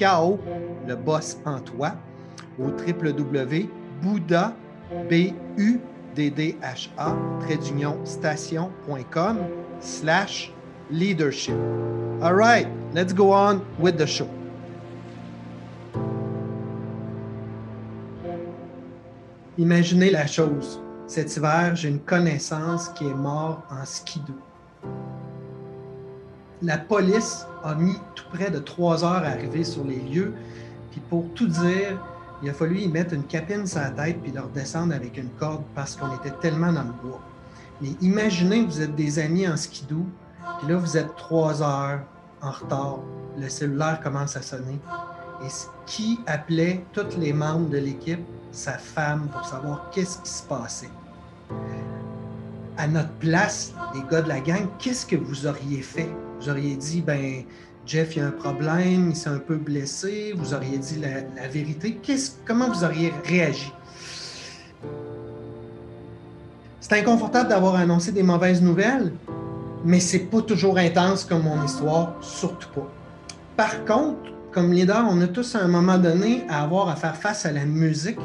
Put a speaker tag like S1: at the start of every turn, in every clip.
S1: Le boss en toi au www.bouddha, b u d d h a station.com slash leadership. All right, let's go on with the show. Imaginez la chose. Cet hiver, j'ai une connaissance qui est mort en skidoo. La police a mis près de trois heures à arriver sur les lieux. Puis pour tout dire, il a fallu y mettre une capine sur la tête puis leur descendre avec une corde parce qu'on était tellement dans le bois. Mais imaginez, vous êtes des amis en skidoo, puis là, vous êtes trois heures en retard. Le cellulaire commence à sonner. Et qui appelait tous les membres de l'équipe sa femme pour savoir qu'est-ce qui se passait. À notre place, les gars de la gang, qu'est-ce que vous auriez fait? Vous auriez dit, ben, Jeff, il y a un problème, il s'est un peu blessé. Vous auriez dit la, vérité. comment vous auriez réagi? C'est inconfortable d'avoir annoncé des mauvaises nouvelles, mais c'est pas toujours intense comme mon histoire, surtout pas. Par contre, comme leader, on a tous à un moment donné à avoir à faire face à la musique.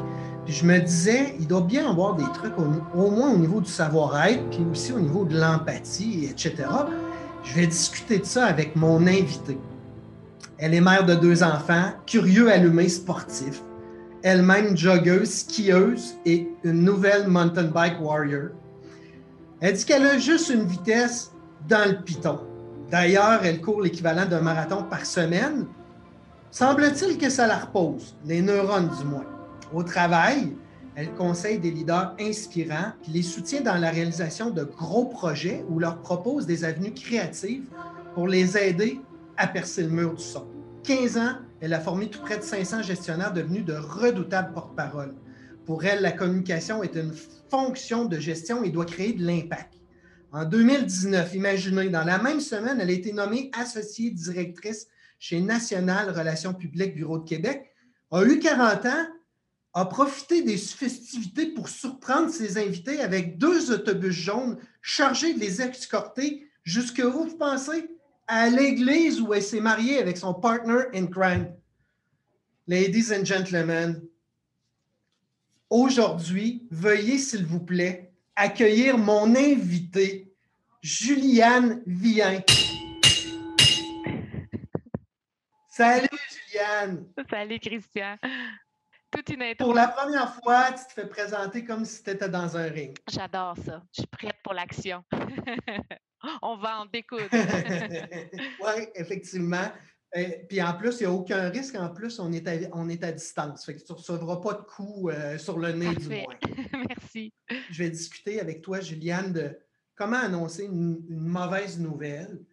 S1: Je me disais, il doit bien avoir des trucs au, moins au niveau du savoir-être, puis aussi au niveau de l'empathie, etc. Je vais discuter de ça avec mon invité. Elle est mère de deux enfants, curieux allumé sportif, elle-même joggeuse, skieuse et une nouvelle mountain bike warrior. Elle dit qu'elle a juste une vitesse dans le piton. D'ailleurs, elle court l'équivalent d'un marathon par semaine, Semble-t-il que ça la repose, les neurones du moins. Au travail, elle conseille des leaders inspirants, qui les soutient dans la réalisation de gros projets ou leur propose des avenues créatives pour les aider à percer le mur du son. 15 ans, elle a formé tout près de 500 gestionnaires devenus de redoutables porte-parole. Pour elle, la communication est une fonction de gestion et doit créer de l'impact. En 2019, imaginez, dans la même semaine, elle a été nommée associée directrice chez National Relations publiques Bureau de Québec, a eu 40 ans, a profité des festivités pour surprendre ses invités avec deux autobus jaunes chargés de les escorter jusque où vous pensez? À l'église où elle s'est mariée avec son partner in crime. Ladies and gentlemen, aujourd'hui, veuillez s'il vous plaît accueillir mon invité, Juliane Vien. Salut Juliane!
S2: Salut Christian! Toute une
S1: Pour la première fois, tu te fais présenter comme si tu étais dans un ring.
S2: J'adore ça. Je suis prête pour l'action. On va en découdre.
S1: oui, effectivement. Euh, puis en plus, il n'y a aucun risque. En plus, on est à, on est à distance. Fait que tu ne recevras pas de coups euh, sur le nez, du moins.
S2: Merci.
S1: Je vais discuter avec toi, Juliane, de comment annoncer une, mauvaise nouvelle.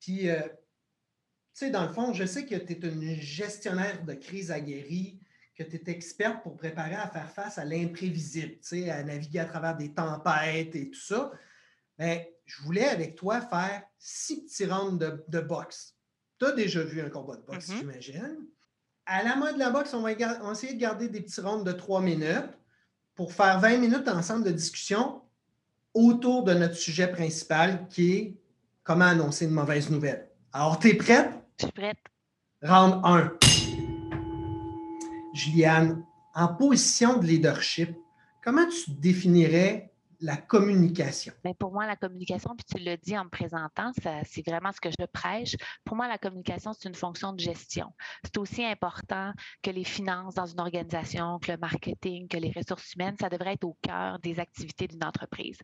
S1: Puis euh, tu sais, dans le fond, je sais que tu es une gestionnaire de crise aguerrie, que tu es experte pour préparer à faire face à l'imprévisible, à naviguer à travers des tempêtes et tout ça. Mais je voulais avec toi faire six petits rounds de, boxe. Tu as déjà vu un combat de boxe, mm-hmm. j'imagine. À la mode de la boxe, on va, essayer de garder des petits rounds de trois minutes pour faire 20 minutes ensemble de discussion autour de notre sujet principal qui est comment annoncer une mauvaise nouvelle. Alors, tu es prête?
S2: Je suis prête.
S1: Round 1. Juliane, en position de leadership, comment tu définirais la communication?
S2: Mais pour moi, la communication, puis tu le dis en me présentant, c'est vraiment ce que je prêche. Pour moi, la communication, c'est une fonction de gestion. C'est aussi important que les finances dans une organisation, que le marketing, que les ressources humaines, ça devrait être au cœur des activités d'une entreprise.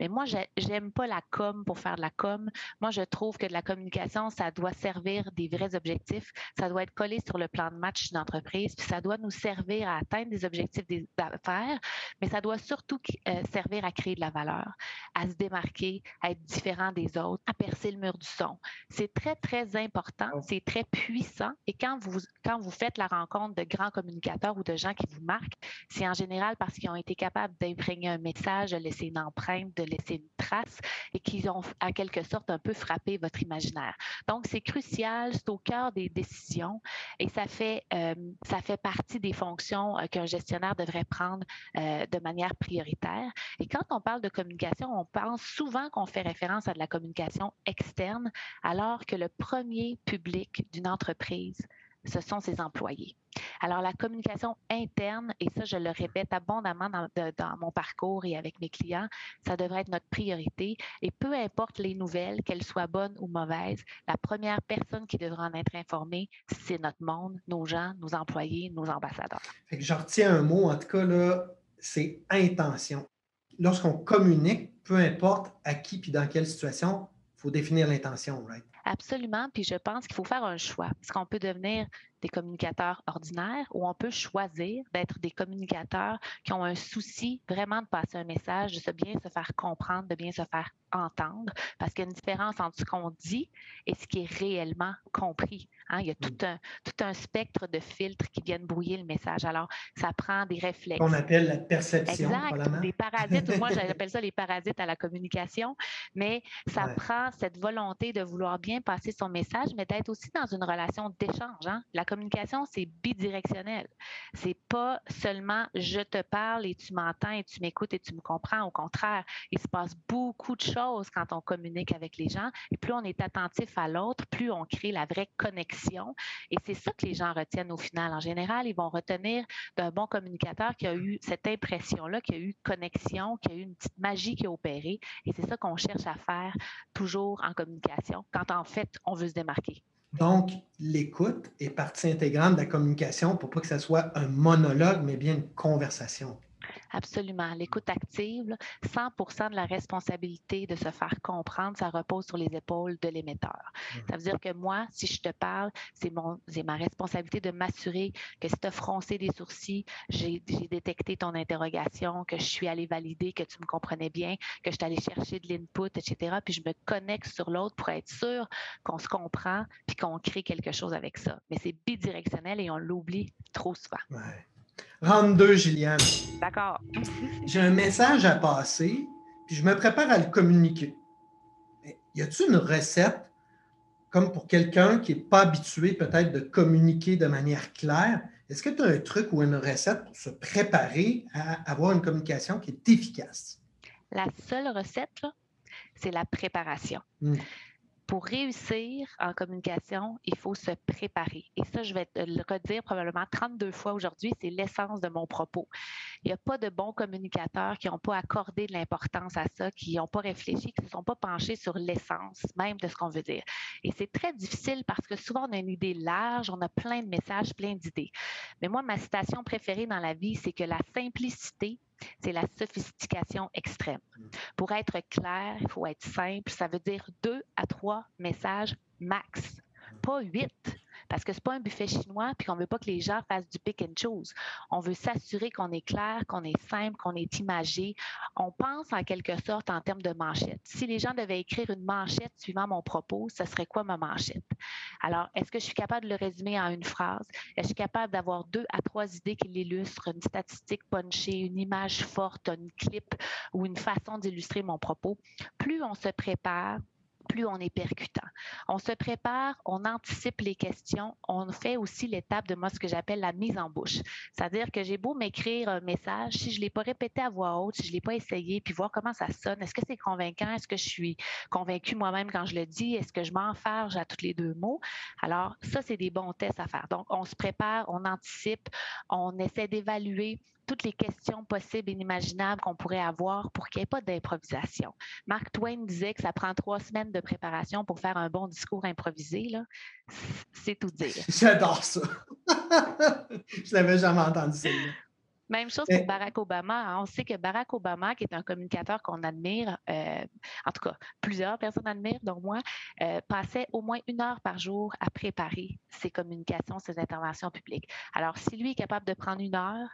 S2: Mais moi, j'aime pas la com pour faire de la com. Moi, je trouve que de la communication, ça doit servir des vrais objectifs. Ça doit être collé sur le plan de match d'une entreprise, puis ça doit nous servir à atteindre des objectifs d'affaires, mais ça doit surtout euh, servir à créer de la valeur, à se démarquer, à être différent des autres, à percer le mur du son. C'est très, très important, c'est très puissant. Et quand vous, quand vous faites la rencontre de grands communicateurs ou de gens qui vous marquent, c'est en général parce qu'ils ont été capables d'imprégner un message, de laisser une empreinte, de laisser une trace et qu'ils ont en quelque sorte un peu frappé votre imaginaire. Donc, c'est crucial, c'est au cœur des décisions et ça fait, euh, ça fait partie des fonctions euh, qu'un gestionnaire devrait prendre euh, de manière prioritaire. Et quand on parle de communication, on pense souvent qu'on fait référence à de la communication externe, alors que le premier public d'une entreprise, ce sont ses employés. Alors, la communication interne, et ça, je le répète abondamment dans, mon parcours et avec mes clients, ça devrait être notre priorité. Et peu importe les nouvelles, qu'elles soient bonnes ou mauvaises, la première personne qui devra en être informée, c'est notre monde, nos gens, nos employés, nos ambassadeurs.
S1: Fait que je retiens un mot, en tout cas, là, c'est intention. Lorsqu'on communique, peu importe à qui puis dans quelle situation, il faut définir l'intention, right?
S2: Absolument. Puis je pense qu'il faut faire un choix. Parce qu'on peut devenir des communicateurs ordinaires ou on peut choisir d'être des communicateurs qui ont un souci vraiment de passer un message, de bien se faire comprendre, de bien se faire entendre, parce qu'il y a une différence entre ce qu'on dit et ce qui est réellement compris. Hein. Il y a tout mm. un, tout un spectre de filtres qui viennent brouiller le message. Alors, ça prend des réflexes.
S1: On appelle la perception.
S2: Exact. Des parasites, moi j'appelle ça les parasites à la communication, mais ça prend cette volonté de vouloir bien passer son message, mais d'être aussi dans une relation d'échange. Hein. La communication, c'est bidirectionnel. C'est pas seulement je te parle et tu m'entends et tu m'écoutes et tu me comprends. Au contraire, il se passe beaucoup de choses quand on communique avec les gens. Et plus on est attentif à l'autre, plus on crée la vraie connexion. Et c'est ça que les gens retiennent au final. En général, ils vont retenir d'un bon communicateur qui a eu cette impression-là, qui a eu connexion, qui a eu une petite magie qui a opéré. Et c'est ça qu'on cherche à faire toujours en communication, quand en fait, on veut se démarquer.
S1: Donc, l'écoute est partie intégrante de la communication pour pas que ce soit un monologue, mais bien une conversation.
S2: Absolument. L'écoute active, 100% de la responsabilité de se faire comprendre, ça repose sur les épaules de l'émetteur. Mmh. Ça veut dire que moi, si je te parle, c'est ma responsabilité de m'assurer que si tu as froncé des sourcils, j'ai détecté ton interrogation, que je suis allé valider, que tu me comprenais bien, que je suis allé chercher de l'input, etc. Puis je me connecte sur l'autre pour être sûr qu'on se comprend puis qu'on crée quelque chose avec ça. Mais c'est bidirectionnel et on l'oublie trop souvent.
S1: Ouais. 32, Gilliane.
S2: D'accord.
S1: J'ai un message à passer, puis je me prépare à le communiquer. Y a-t-il une recette, comme pour quelqu'un qui n'est pas habitué peut-être de communiquer de manière claire? Est-ce que tu as un truc ou une recette pour se préparer à avoir une communication qui est efficace?
S2: La seule recette, c'est la préparation. Hmm pour réussir en communication, il faut se préparer. Et ça, je vais le redire probablement 32 fois aujourd'hui, c'est l'essence de mon propos. Il n'y a pas de bons communicateurs qui n'ont pas accordé de l'importance à ça, qui n'ont pas réfléchi, qui ne se sont pas penchés sur l'essence même de ce qu'on veut dire. Et c'est très difficile parce que souvent, on a une idée large, on a plein de messages, plein d'idées. Mais moi, ma citation préférée dans la vie, c'est que la simplicité c'est la sophistication extrême. Mm. Pour être clair, il faut être simple. Ça veut dire deux à trois messages max, pas huit parce que ce n'est pas un buffet chinois puis qu'on veut pas que les gens fassent du pick and choose. On veut s'assurer qu'on est clair, qu'on est simple, qu'on est imagé. On pense en quelque sorte en termes de manchette. Si les gens devaient écrire une manchette suivant mon propos, ce serait quoi ma manchette? Alors, est-ce que je suis capable de le résumer en une phrase? Est-ce que je suis capable d'avoir deux à trois idées qui l'illustrent, une statistique punchée, une image forte, un clip ou une façon d'illustrer mon propos? Plus on se prépare, plus on est percutant. On se prépare, on anticipe les questions, on fait aussi l'étape de moi ce que j'appelle la mise en bouche. C'est-à-dire que j'ai beau m'écrire un message, si je ne l'ai pas répété à voix haute, si je ne l'ai pas essayé, puis voir comment ça sonne, est-ce que c'est convaincant, est-ce que je suis convaincue moi-même quand je le dis, est-ce que je m'enfarge à tous les deux mots? Alors, ça, c'est des bons tests à faire. Donc, on se prépare, on anticipe, on essaie d'évaluer toutes les questions possibles et inimaginables qu'on pourrait avoir pour qu'il n'y ait pas d'improvisation. Mark Twain disait que ça prend trois semaines de préparation pour faire un bon discours improvisé. C'est tout dire.
S1: J'adore ça. Je l'avais jamais entendu ça.
S2: Même chose pour Barack Obama. On sait que Barack Obama, qui est un communicateur qu'on admire, euh, en tout cas, plusieurs personnes admirent, dont moi, euh, passait au moins une heure par jour à préparer ses communications, ses interventions publiques. Alors, si lui est capable de prendre une heure,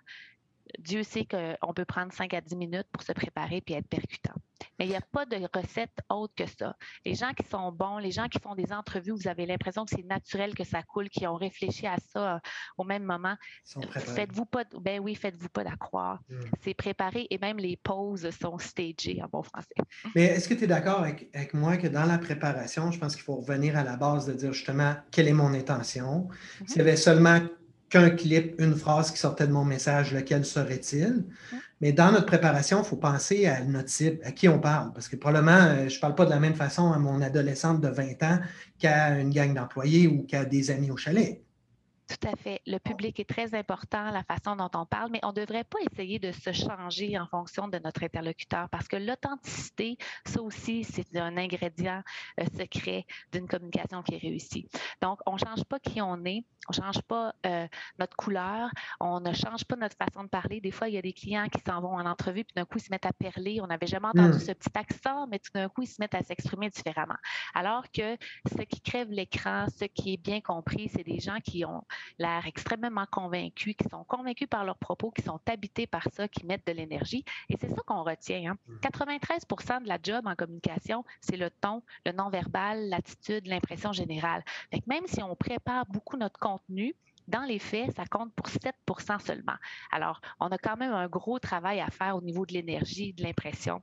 S2: Dieu sait qu'on peut prendre 5 à 10 minutes pour se préparer puis être percutant. Mais il n'y a pas de recette autre que ça. Les gens qui sont bons, les gens qui font des entrevues, vous avez l'impression que c'est naturel que ça coule, qui ont réfléchi à ça euh, au même moment. Faites-vous pas, ben oui, faites-vous pas d'accroire. Hmm. C'est préparé et même les pauses sont stagées en bon français.
S1: Mais est-ce que tu es d'accord avec, avec, moi que dans la préparation, je pense qu'il faut revenir à la base de dire justement quelle est mon intention? S'il y avait seulement qu'un clip, une phrase qui sortait de mon message, lequel serait-il? Mais dans notre préparation, il faut penser à notre cible, à qui on parle. Parce que probablement, euh, je ne parle pas de la même façon à mon adolescente de 20 ans qu'à une gang d'employés ou qu'à des amis au chalet.
S2: Tout à fait. Le public est très important, la façon dont on parle, mais on ne devrait pas essayer de se changer en fonction de notre interlocuteur parce que l'authenticité, ça aussi, c'est un ingrédient euh, secret d'une communication qui est réussie. Donc, on ne change pas qui on est, on ne change pas euh, notre couleur, on ne change pas notre façon de parler. Des fois, il y a des clients qui s'en vont en entrevue, puis d'un coup, ils se mettent à perler. On n'avait jamais entendu hmm. ce petit accent, mais tout d'un coup, ils se mettent à s'exprimer différemment. Alors que ce qui crève l'écran, ce qui est bien compris, c'est des gens qui ont l'air extrêmement convaincus, qui sont convaincus par leurs propos, qui sont habités par ça, qui mettent de l'énergie. Et c'est ça qu'on retient. 93% hein. de la job en communication, c'est le ton, le non-verbal, l'attitude, l'impression générale. même si on prépare beaucoup notre contenu, dans les faits, ça compte pour 7% seulement. Alors, on a quand même un gros travail à faire au niveau de l'énergie, de l'impression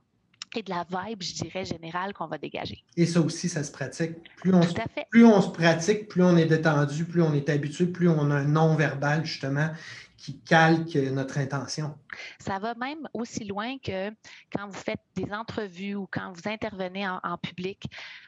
S2: et de la vibe, je dirais, générale qu'on va dégager.
S1: Et ça aussi, ça se pratique. Plus on, plus on se pratique, plus on est détendu, plus on est habitué, plus on a un non-verbal, justement, qui calque notre intention.
S2: Ça va même aussi loin que quand vous faites des entrevues ou quand vous intervenez en, public,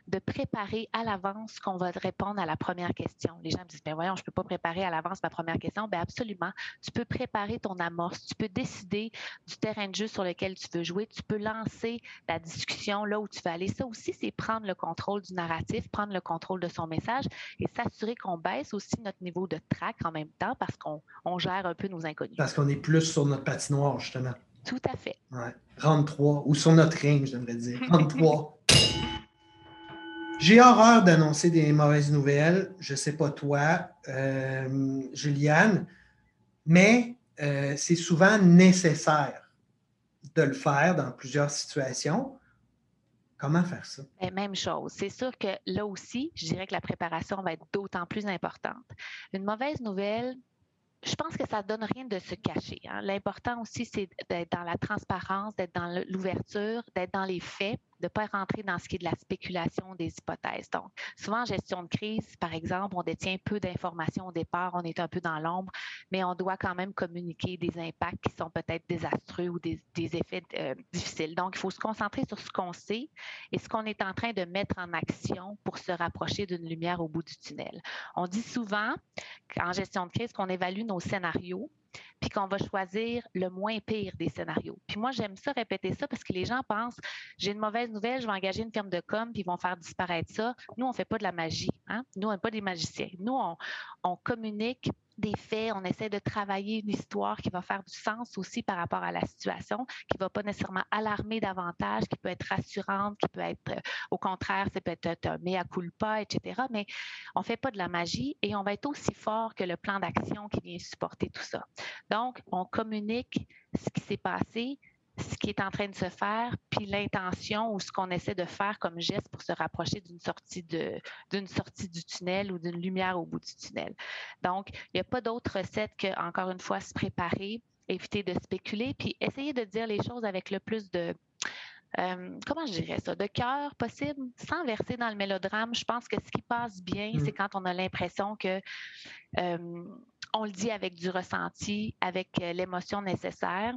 S2: de préparer à l'avance qu'on va répondre à la première question. Les gens me disent, ben voyons, je ne peux pas préparer à l'avance ma première question. Ben absolument. Tu peux préparer ton amorce. Tu peux décider du terrain de jeu sur lequel tu veux jouer. Tu peux lancer la discussion là où tu veux aller. Ça aussi, c'est prendre le contrôle du narratif, prendre le contrôle de son message et s'assurer qu'on baisse aussi notre niveau de trac en même temps parce qu'on gère un peu nos inconnus.
S1: Parce qu'on est plus sur notre patinoire, justement.
S2: Tout à fait.
S1: Ouais. 33, ou sur notre ring, j'aimerais dire. 33. J'ai horreur d'annoncer des mauvaises nouvelles. Je ne sais pas toi, euh, Juliane, mais euh, c'est souvent nécessaire de le faire dans plusieurs situations. Comment faire ça?
S2: Ben, même chose. C'est sûr que là aussi, je dirais que la préparation va être d'autant plus importante. Une mauvaise nouvelle, je pense que ça ne donne rien de se cacher. Hein. L'important aussi, c'est d'être dans la transparence, d'être dans l'ouverture, d'être dans les faits de ne pas rentrer dans ce qui est de la spéculation des hypothèses. Donc, souvent en gestion de crise, par exemple, on détient peu d'informations au départ, on est un peu dans l'ombre, mais on doit quand même communiquer des impacts qui sont peut-être désastreux ou des, effets euh, difficiles. Donc, il faut se concentrer sur ce qu'on sait et ce qu'on est en train de mettre en action pour se rapprocher d'une lumière au bout du tunnel. On dit souvent qu'en gestion de crise qu'on évalue nos scénarios puis qu'on va choisir le moins pire des scénarios. Puis moi, j'aime ça répéter ça parce que les gens pensent j'ai une mauvaise nouvelle, je vais engager une firme de com, puis ils vont faire disparaître ça. Nous, on ne fait pas de la magie. Hein? Nous, on n'est pas des magiciens. Nous, on, on communique des faits, on essaie de travailler une histoire qui va faire du sens aussi par rapport à la situation, qui ne va pas nécessairement alarmer davantage, qui peut être rassurante, qui peut être, euh, au contraire, ça peut être un mea culpa, etc. Mais on ne fait pas de la magie et on va être aussi fort que le plan d'action qui vient supporter tout ça. Donc, on communique ce qui s'est passé, ce qui est en train de se faire, puis l'intention ou ce qu'on essaie de faire comme geste pour se rapprocher d'une sortie, de, d'une sortie du tunnel ou d'une lumière au bout du tunnel. Donc, il n'y a pas d'autre recette que, encore une fois, se préparer, éviter de spéculer, puis essayer de dire les choses avec le plus de, euh, comment je dirais ça, de cœur possible, sans verser dans le mélodrame. Je pense que ce qui passe bien, mm. c'est quand on a l'impression que euh, on le dit avec du ressenti, avec euh, l'émotion nécessaire.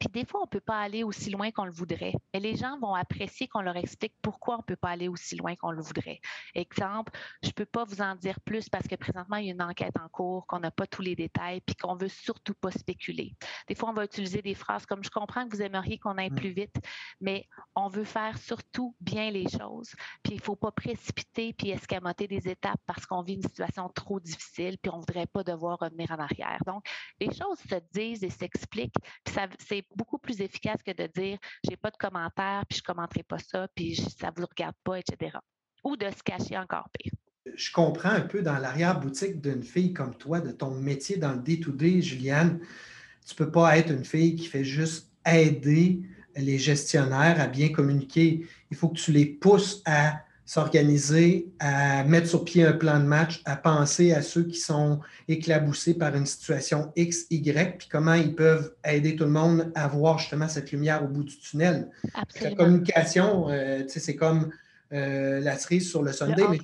S2: Puis des fois, on ne peut pas aller aussi loin qu'on le voudrait. Mais les gens vont apprécier qu'on leur explique pourquoi on ne peut pas aller aussi loin qu'on le voudrait. Exemple, je ne peux pas vous en dire plus parce que présentement, il y a une enquête en cours, qu'on n'a pas tous les détails, puis qu'on ne veut surtout pas spéculer. Des fois, on va utiliser des phrases comme je comprends que vous aimeriez qu'on aille plus vite, mais on veut faire surtout bien les choses. Puis il ne faut pas précipiter puis escamoter des étapes parce qu'on vit une situation trop difficile, puis on ne voudrait pas devoir revenir en arrière. Donc, les choses se disent et s'expliquent. Puis c'est beaucoup plus efficace que de dire j'ai pas de commentaires, puis je commenterai pas ça, puis ça vous regarde pas, etc. Ou de se cacher encore pire.
S1: Je comprends un peu dans l'arrière-boutique d'une fille comme toi, de ton métier dans le day-to-day, Juliane. tu peux pas être une fille qui fait juste aider les gestionnaires à bien communiquer. Il faut que tu les pousses à s'organiser, à mettre sur pied un plan de match, à penser à ceux qui sont éclaboussés par une situation X, Y, puis comment ils peuvent aider tout le monde à voir justement cette lumière au bout du tunnel. La communication, euh, c'est comme euh, la cerise sur le Sunday, mais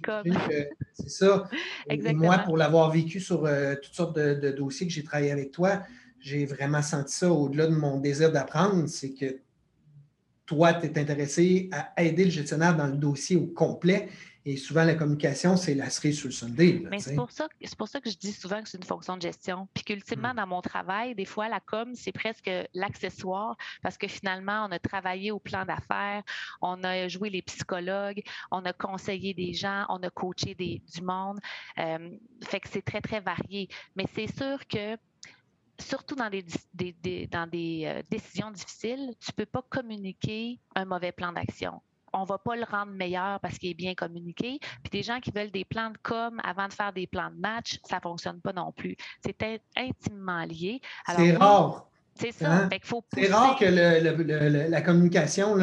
S1: c'est ça. Moi, pour l'avoir vécu sur euh, toutes sortes de dossiers que j'ai travaillé avec toi, j'ai vraiment senti ça au-delà de mon désir d'apprendre, c'est que toi, tu es intéressé à aider le gestionnaire dans le dossier au complet. Et souvent, la communication, c'est la cerise sur le Sunday.
S2: Mais c'est pour, ça, pour ça que je dis souvent que c'est une fonction de gestion. Puis qu'ultimement, mm. dans mon travail, des fois, la com, c'est presque l'accessoire parce que finalement, on a travaillé au plan d'affaires, on a joué les psychologues, on a conseillé des gens, on a coaché des, du monde. Euh, fait que c'est très, très varié. Mais c'est sûr que surtout dans des, dans des euh, décisions difficiles, tu ne peux pas communiquer un mauvais plan d'action. On ne va pas le rendre meilleur parce qu'il est bien communiqué. Puis des gens qui veulent des plans de com avant de faire des plans de match, ça ne fonctionne pas non plus. C'est intimement lié.
S1: C'est rare.
S2: C'est ça. Hein?
S1: C'est rare que la communication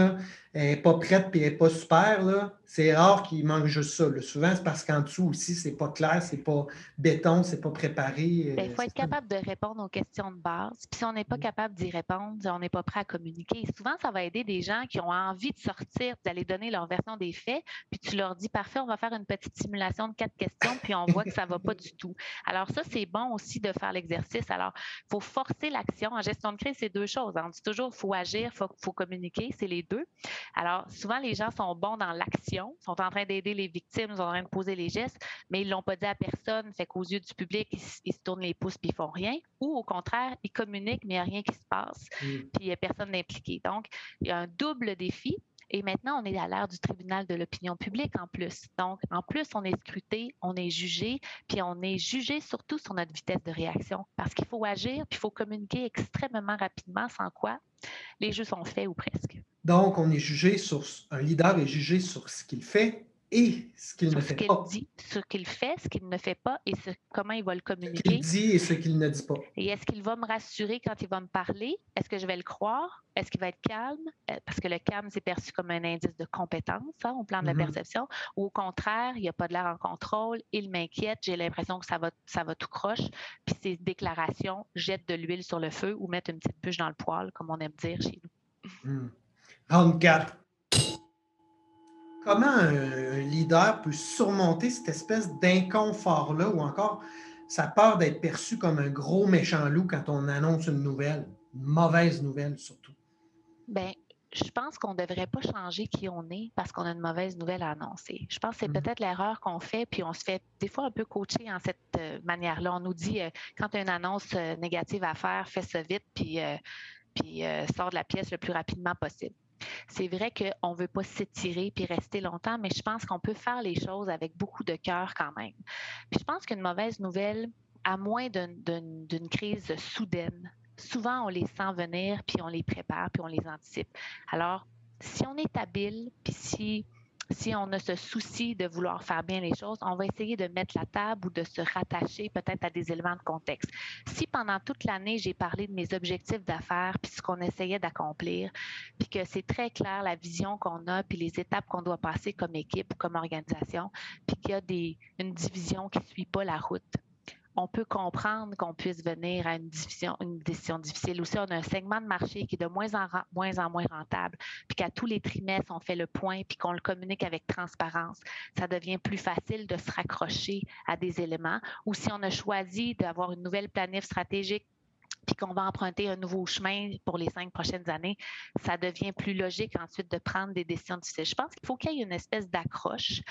S1: n'est pas prête et n'est pas super. Là c'est rare qu'il manque juste ça. Souvent, c'est parce qu'en dessous aussi, c'est pas clair, c'est pas béton, c'est pas préparé.
S2: Euh, ben, il faut être capable de répondre aux questions de base. Puis si on n'est pas mm. capable d'y répondre, on n'est pas prêt à communiquer. souvent, ça va aider des gens qui ont envie de sortir, d'aller donner leur version des faits, puis tu leur dis parfait, on va faire une petite simulation de quatre questions, puis on voit que ça va pas du tout. Alors ça, c'est bon aussi de faire l'exercice. Alors, il faut forcer l'action. En gestion de crise, c'est deux choses. On dit toujours, il faut agir, il faut, faut communiquer, c'est les deux. Alors, souvent, les gens sont bons dans l'action sont en train d'aider les victimes, sont en train de poser les gestes, mais ils ne l'ont pas dit à personne, fait qu'aux yeux du public, ils, se tournent les pouces puis ils font rien. Ou au contraire, ils communiquent, mais il n'y a rien qui se passe, mm. puis il n'y a personne impliqué. Donc, il y a un double défi. Et maintenant, on est à l'ère du tribunal de l'opinion publique en plus. Donc, en plus, on est scruté, on est jugé, puis on est jugé surtout sur notre vitesse de réaction. Parce qu'il faut agir, puis il faut communiquer extrêmement rapidement, sans quoi les jeux sont faits ou presque.
S1: Donc, on est jugé sur, un leader est jugé sur ce qu'il fait et ce qu'il ne fait
S2: ce
S1: pas.
S2: Dit, ce qu'il fait, ce qu'il ne fait pas et comment il va le communiquer.
S1: Ce qu'il dit et ce qu'il ne dit pas.
S2: Et est-ce qu'il va me rassurer quand il va me parler? Est-ce que je vais le croire? Est-ce qu'il va être calme? Euh, parce que le calme, c'est perçu comme un indice de compétence hein, au plan de la mm-hmm. perception. Ou au contraire, il n'y a pas de l'air en contrôle, il m'inquiète, j'ai l'impression que ça va, ça va tout croche. Puis ces déclarations jettent de l'huile sur le feu ou mettent une petite bûche dans le poêle, comme on aime dire chez nous.
S1: Mm. Round 4. Comment un leader peut surmonter cette espèce d'inconfort-là ou encore sa peur d'être perçu comme un gros méchant loup quand on annonce une nouvelle, une mauvaise nouvelle surtout?
S2: Bien, je pense qu'on ne devrait pas changer qui on est parce qu'on a une mauvaise nouvelle à annoncer. Je pense que c'est mm. peut-être l'erreur qu'on fait, puis on se fait des fois un peu coacher en cette euh, manière-là. On nous dit, euh, quand tu as une annonce euh, négative à faire, fais ça vite, puis, puis sors de la pièce le plus rapidement possible. C'est vrai qu'on ne veut pas s'étirer puis rester longtemps, mais je pense qu'on peut faire les choses avec beaucoup de cœur quand même. Puis je pense qu'une mauvaise nouvelle, à moins d'une crise soudaine, souvent on les sent venir, puis on les prépare, puis on les anticipe. Alors, si on est habile, puis si si on a ce souci de vouloir faire bien les choses, on va essayer de mettre la table ou de se rattacher peut-être à des éléments de contexte. Si pendant toute l'année, j'ai parlé de mes objectifs d'affaires, puis ce qu'on essayait d'accomplir, puis que c'est très clair la vision qu'on a, puis les étapes qu'on doit passer comme équipe ou comme organisation, puis qu'il y a une division qui ne suit pas la route, on peut comprendre qu'on puisse venir à une, décision difficile. Aussi, on a un segment de marché qui est de moins en, moins, en moins rentable, puis qu'à tous les trimestres, on fait le point, puis qu'on le communique avec transparence. Ça devient plus facile de se raccrocher à des éléments. Ou si on a choisi d'avoir une nouvelle planif stratégique puis qu'on va emprunter un nouveau chemin pour les cinq prochaines années, ça devient plus logique ensuite de prendre des décisions difficiles. Je pense qu'il faut qu'il y ait une espèce d'accroche,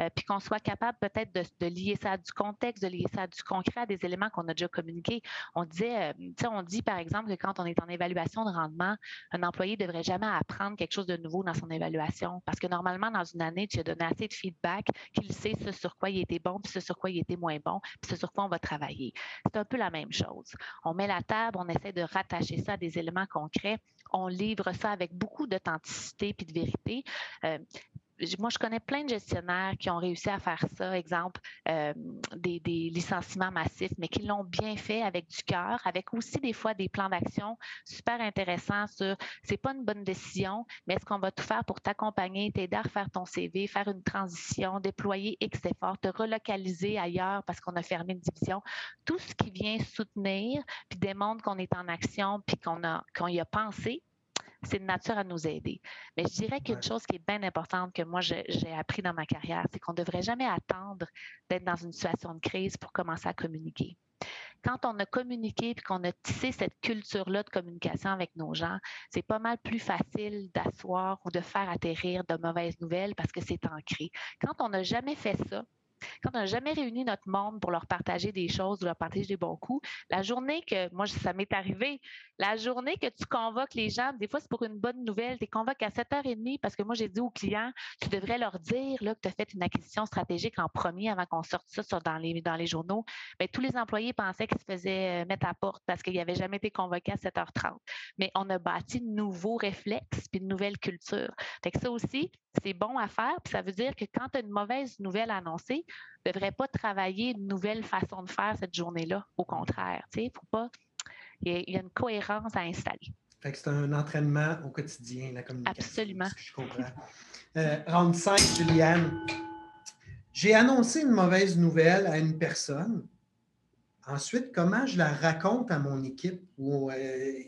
S2: euh, puis qu'on soit capable peut-être de, lier ça à du contexte, de lier ça à du concret, à des éléments qu'on a déjà communiqués. On disait, euh, on dit par exemple que quand on est en évaluation de rendement, un employé ne devrait jamais apprendre quelque chose de nouveau dans son évaluation, parce que normalement, dans une année, tu as donné assez de feedback qu'il sait ce sur quoi il était bon, puis ce sur quoi il était moins bon, puis ce sur quoi on va travailler. C'est un peu la même chose. On met la table on essaie de rattacher ça à des éléments concrets. On livre ça avec beaucoup d'authenticité puis de vérité. Euh, moi, je connais plein de gestionnaires qui ont réussi à faire ça, exemple, euh, des, licenciements massifs, mais qui l'ont bien fait avec du cœur, avec aussi des fois des plans d'action super intéressants sur c'est pas une bonne décision, mais est-ce qu'on va tout faire pour t'accompagner, t'aider à refaire ton CV, faire une transition, déployer X efforts, te relocaliser ailleurs parce qu'on a fermé une division. Tout ce qui vient soutenir, puis démontre qu'on est en action, puis qu'on a qu'on y a pensé, c'est de nature à nous aider. Mais je dirais qu'une chose qui est bien importante que moi, j'ai appris dans ma carrière, c'est qu'on ne devrait jamais attendre d'être dans une situation de crise pour commencer à communiquer. Quand on a communiqué et qu'on a tissé cette culture-là de communication avec nos gens, c'est pas mal plus facile d'asseoir ou de faire atterrir de mauvaises nouvelles parce que c'est ancré. Quand on n'a jamais fait ça, quand on n'a jamais réuni notre monde pour leur partager des choses ou leur partager des bons coups, la journée que, moi, ça m'est arrivé, la journée que tu convoques les gens, des fois, c'est pour une bonne nouvelle, tu les convoques à 7h30 parce que moi, j'ai dit aux clients, tu devrais leur dire là, que tu as fait une acquisition stratégique en premier avant qu'on sorte ça dans, les, dans les journaux. Mais tous les employés pensaient qu'ils se faisaient euh, mettre à porte parce qu'ils n'avaient jamais été convoqués à 7h30. Mais on a bâti de nouveaux réflexes puis de nouvelles cultures. Fait que ça aussi, c'est bon à faire. Puis ça veut dire que quand tu as une mauvaise nouvelle annoncée, ne devrais pas travailler une nouvelle façon de faire cette journée-là. Au contraire, il faut pas. Il y, a, une cohérence à installer.
S1: c'est un entraînement au quotidien, la communication.
S2: Absolument.
S1: je comprends. Euh, round 5, Juliane. J'ai annoncé une mauvaise nouvelle à une personne. Ensuite, comment je la raconte à mon équipe? Ou euh,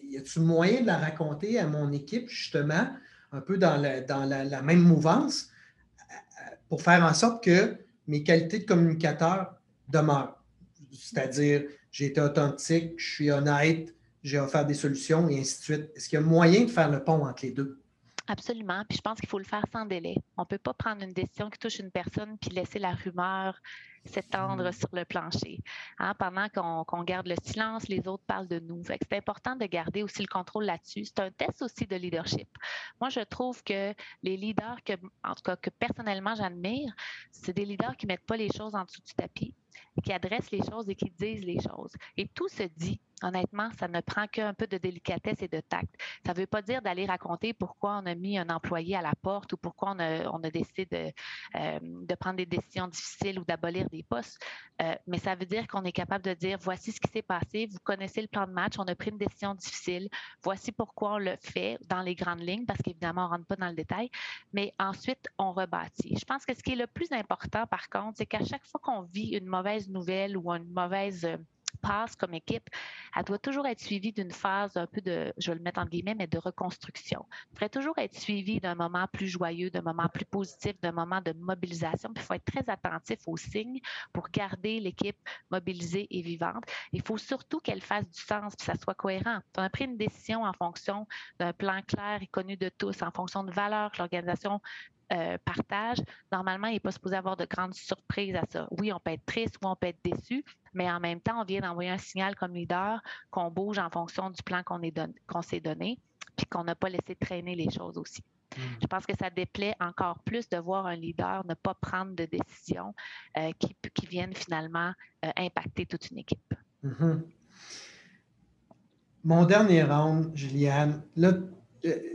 S1: y a-t-il moyen de la raconter à mon équipe, justement, un peu dans, dans la, même mouvance, euh, pour faire en sorte que mes qualités de communicateur demeurent. C'est-à-dire, j'ai été authentique, je suis honnête, j'ai offert des solutions et ainsi de suite. Est-ce qu'il y a moyen de faire le pont entre les deux?
S2: Absolument. Puis je pense qu'il faut le faire sans délai. On ne peut pas prendre une décision qui touche une personne puis laisser la rumeur s'étendre mmh. sur le plancher. Hein, pendant qu'on garde le silence, les autres parlent de nous. C'est important de garder aussi le contrôle là-dessus. C'est un test aussi de leadership. Moi, je trouve que les leaders que, en tout cas, que personnellement j'admire, c'est des leaders qui ne mettent pas les choses en dessous du tapis, qui adressent les choses et qui disent les choses. Et tout se dit honnêtement, ça ne prend qu'un peu de délicatesse et de tact. Ça ne veut pas dire d'aller raconter pourquoi on a mis un employé à la porte ou pourquoi on a, décidé de, euh, de, prendre des décisions difficiles ou d'abolir des postes, euh, mais ça veut dire qu'on est capable de dire voici ce qui s'est passé, vous connaissez le plan de match, on a pris une décision difficile, voici pourquoi on le fait dans les grandes lignes, parce qu'évidemment, on ne rentre pas dans le détail, mais ensuite, on rebâtit. Je pense que ce qui est le plus important, par contre, c'est qu'à chaque fois qu'on vit une mauvaise nouvelle ou une mauvaise euh, passe comme équipe, elle doit toujours être suivie d'une phase un peu de, je vais le mettre en guillemets, mais de reconstruction. Elle devrait toujours être suivie d'un moment plus joyeux, d'un moment plus positif, d'un moment de mobilisation. Il faut être très attentif aux signes pour garder l'équipe mobilisée et vivante. Il faut surtout qu'elle fasse du sens, puis ça soit cohérent. On a pris une décision en fonction d'un plan clair et connu de tous, en fonction de valeurs que l'organisation euh, partage, normalement, il n'est pas supposé avoir de grandes surprises à ça. Oui, on peut être triste ou on peut être déçu, mais en même temps, on vient d'envoyer un signal comme leader qu'on bouge en fonction du plan qu'on s'est donné, puis qu'on n'a pas laissé traîner les choses aussi. Hmm. Je pense que ça déplaît encore plus de voir un leader ne pas prendre de décisions euh, qui, qui, viennent finalement euh, impacter toute une équipe.
S1: Mm-hmm. Mon dernier round, Juliane, là,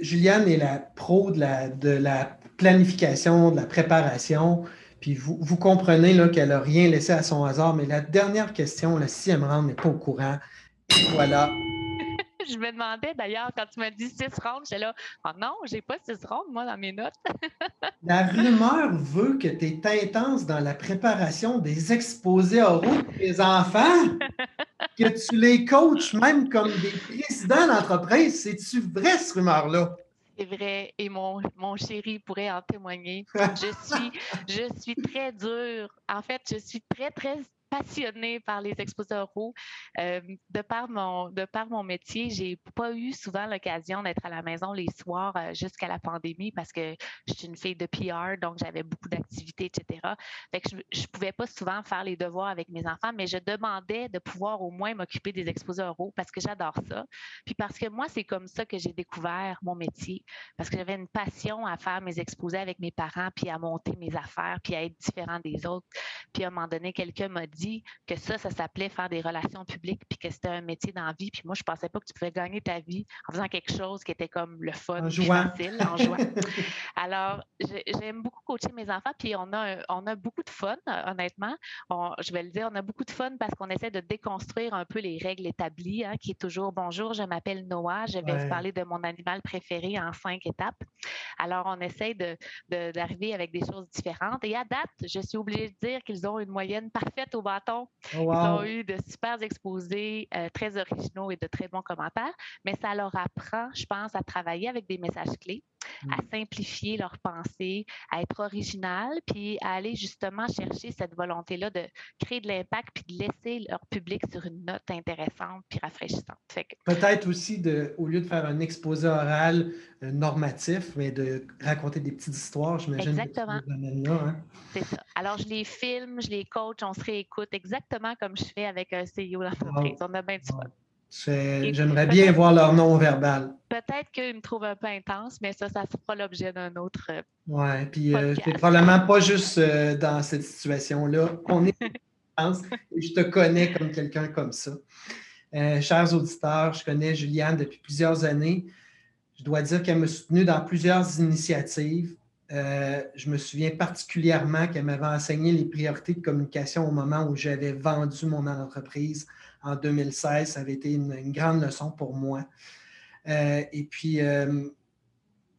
S1: Juliane est la pro de la, de la planification, de la préparation. Puis vous, vous comprenez qu'elle n'a rien laissé à son hasard, mais la dernière question, la sixième ronde, n'est pas au courant. Et voilà.
S2: je me demandais d'ailleurs, quand tu m'as dit six rondes, j'étais là, oh non, j'ai pas six rondes, moi, dans mes notes.
S1: la rumeur veut que tu es intense dans la préparation des exposés oraux des enfants, que tu les coaches même comme des présidents d'entreprise. C'est-tu vrai, cette rumeur-là?
S2: C'est vrai, et mon, mon chéri pourrait en témoigner. Je suis, je suis très dure. En fait, je suis très, très passionnée par les exposeurs Euh, de, par mon, de par mon métier, j'ai pas eu souvent l'occasion d'être à la maison les soirs euh, jusqu'à la pandémie parce que je suis une fille de PR, donc j'avais beaucoup d'activités, etc. Je, ne pouvais pas souvent faire les devoirs avec mes enfants, mais je demandais de pouvoir au moins m'occuper des exposeurs parce que j'adore ça. Puis parce que moi, c'est comme ça que j'ai découvert mon métier, parce que j'avais une passion à faire mes exposés avec mes parents, puis à monter mes affaires, puis à être différent des autres. Puis à un moment donné, quelqu'un m'a dit dit que ça, ça s'appelait faire des relations publiques, puis que c'était un métier d'envie. Puis moi, je pensais pas que tu pouvais gagner ta vie en faisant quelque chose qui était comme le fun,
S1: En
S2: facile, en jouant. Alors, j'aime beaucoup coacher mes enfants, puis on a, on a beaucoup de fun, honnêtement. je vais le dire, on a beaucoup de fun parce qu'on essaie de déconstruire un peu les règles établies, hein, qui est toujours bonjour, je m'appelle Noah, je vais vous parler de mon animal préféré en cinq étapes. Alors, on essaie d'arriver de, avec des choses différentes. Et à date, je suis obligée de dire qu'ils ont une moyenne parfaite au bâton. Oh, Ils ont eu de super exposés, euh, très originaux et de très bons commentaires, mais ça leur apprend, je pense, à travailler avec des messages clés à mm. simplifier leurs pensées, à être original, puis à aller justement chercher cette volonté-là de créer de l'impact, puis de laisser leur public sur une note intéressante puis rafraîchissante.
S1: Peut-être aussi, de, au lieu de faire un exposé oral euh, normatif, mais de raconter des petites histoires, j'imagine.
S2: Exactement. Hein. C'est ça. Alors, je les filme, je les coach, on se réécoute exactement comme je fais avec un CEO d'entreprise. On a bien du fun.
S1: J'aimerais bien voir leur nom verbal.
S2: Peut-être qu'ils me trouvent un peu intense, mais ça, ça sera l'objet d'un autre. Euh,
S1: oui, puis euh, c'est probablement pas juste euh, dans cette situation-là. On est intense et je te connais comme quelqu'un comme ça. chers auditeurs, je connais Juliane depuis plusieurs années. Je dois dire qu'elle m'a soutenu dans plusieurs initiatives. je me souviens particulièrement qu'elle m'avait enseigné les priorités de communication au moment où j'avais vendu mon entreprise en 2016. Ça avait été une, grande leçon pour moi. Euh, et puis, euh,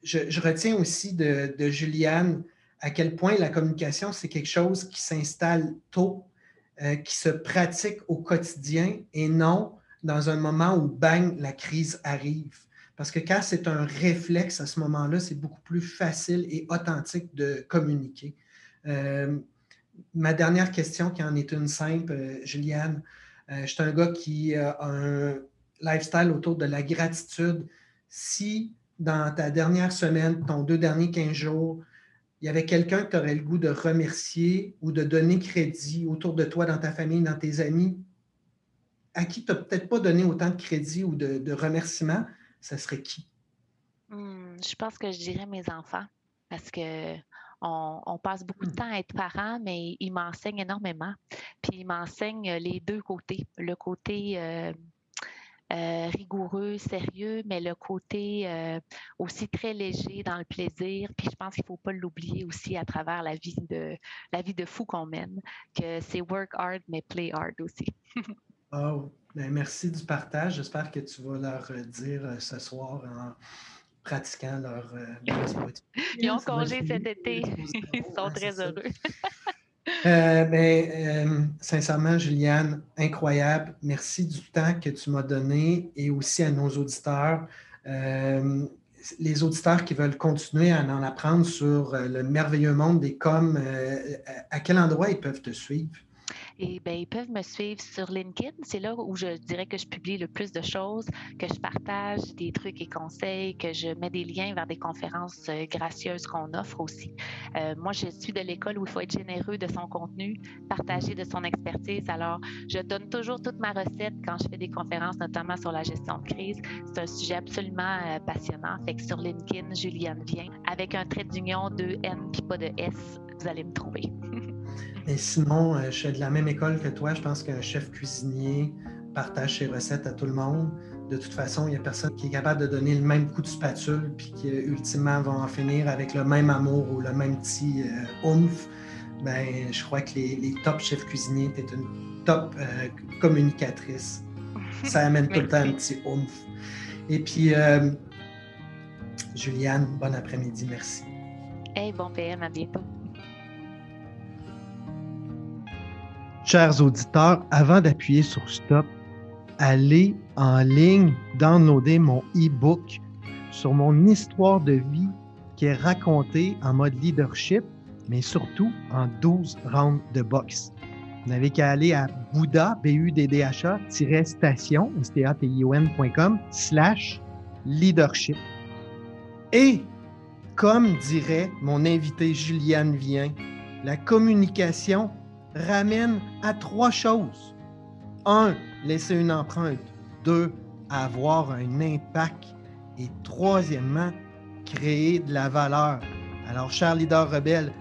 S1: je, retiens aussi de, Juliane à quel point la communication, c'est quelque chose qui s'installe tôt, euh, qui se pratique au quotidien et non dans un moment où, bang, la crise arrive. Parce que quand c'est un réflexe à ce moment-là, c'est beaucoup plus facile et authentique de communiquer. ma dernière question, qui en est une simple, Juliane, je suis un gars qui a un lifestyle autour de la gratitude. Si dans ta dernière semaine, ton deux derniers 15 jours, il y avait quelqu'un que tu aurais le goût de remercier ou de donner crédit autour de toi, dans ta famille, dans tes amis, à qui tu n'as peut-être pas donné autant de crédit ou de, de remerciements, ça serait qui?
S2: Hmm, je pense que je dirais mes enfants parce que on, passe beaucoup de mmh. temps à être parent, mais il m'enseigne énormément. Puis il m'enseigne les deux côtés. Le côté euh, euh, rigoureux, sérieux, mais le côté euh, aussi très léger dans le plaisir. Puis je pense qu'il ne faut pas l'oublier aussi à travers la vie de la vie de fou qu'on mène, que c'est work hard, mais play hard aussi.
S1: oh, ben merci du partage. J'espère que tu vas leur dire ce soir en pratiquant leur
S2: euh, Ils ont congé cet été. Ils sont très heureux.
S1: Euh, ben, euh, sincèrement, Juliane, incroyable. Merci du temps que tu m'as donné et aussi à nos auditeurs. les auditeurs qui veulent continuer à en apprendre sur le merveilleux monde des coms, à quel endroit ils peuvent te suivre?
S2: Et ben, ils peuvent me suivre sur LinkedIn. C'est là où je dirais que je publie le plus de choses, que je partage des trucs et conseils, que je mets des liens vers des conférences euh, gracieuses qu'on offre aussi. Euh, moi, je suis de l'école où il faut être généreux de son contenu, partager de son expertise. Alors, je donne toujours toute ma recette quand je fais des conférences, notamment sur la gestion de crise. C'est un sujet absolument euh, passionnant. Fait que sur LinkedIn, Juliane vient avec un trait d'union de N puis pas de S, vous allez me trouver.
S1: Mais sinon, euh, je suis de la même école que toi. Je pense qu'un chef cuisinier partage ses recettes à tout le monde. De toute façon, il n'y a personne qui est capable de donner le même coup de spatule puis qui, ultimement, va en finir avec le même amour ou le même petit euh, oomph. Ben, je crois que les, top chefs cuisiniers, tu es une top euh, communicatrice. Ça amène tout le temps un petit oomph. Et puis, Juliane, bon après-midi. Merci.
S2: Hey, bon PM, à bientôt.
S1: Chers auditeurs, avant d'appuyer sur Stop, allez en ligne, downloader mon e-book sur mon histoire de vie qui est racontée en mode leadership, mais surtout en 12 rounds de boxe. Vous n'avez qu'à aller à Bouddha, b u d d h a station, s t a t i o n.com, slash leadership. Et, comme dirait mon invité Juliane Vien, la communication ramène à trois choses. Un, laisser une empreinte. Deux, avoir un impact. Et troisièmement, créer de la valeur. Alors, chers leaders rebelles,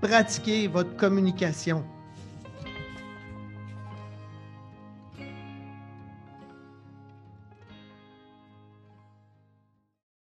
S1: pratiquez votre communication.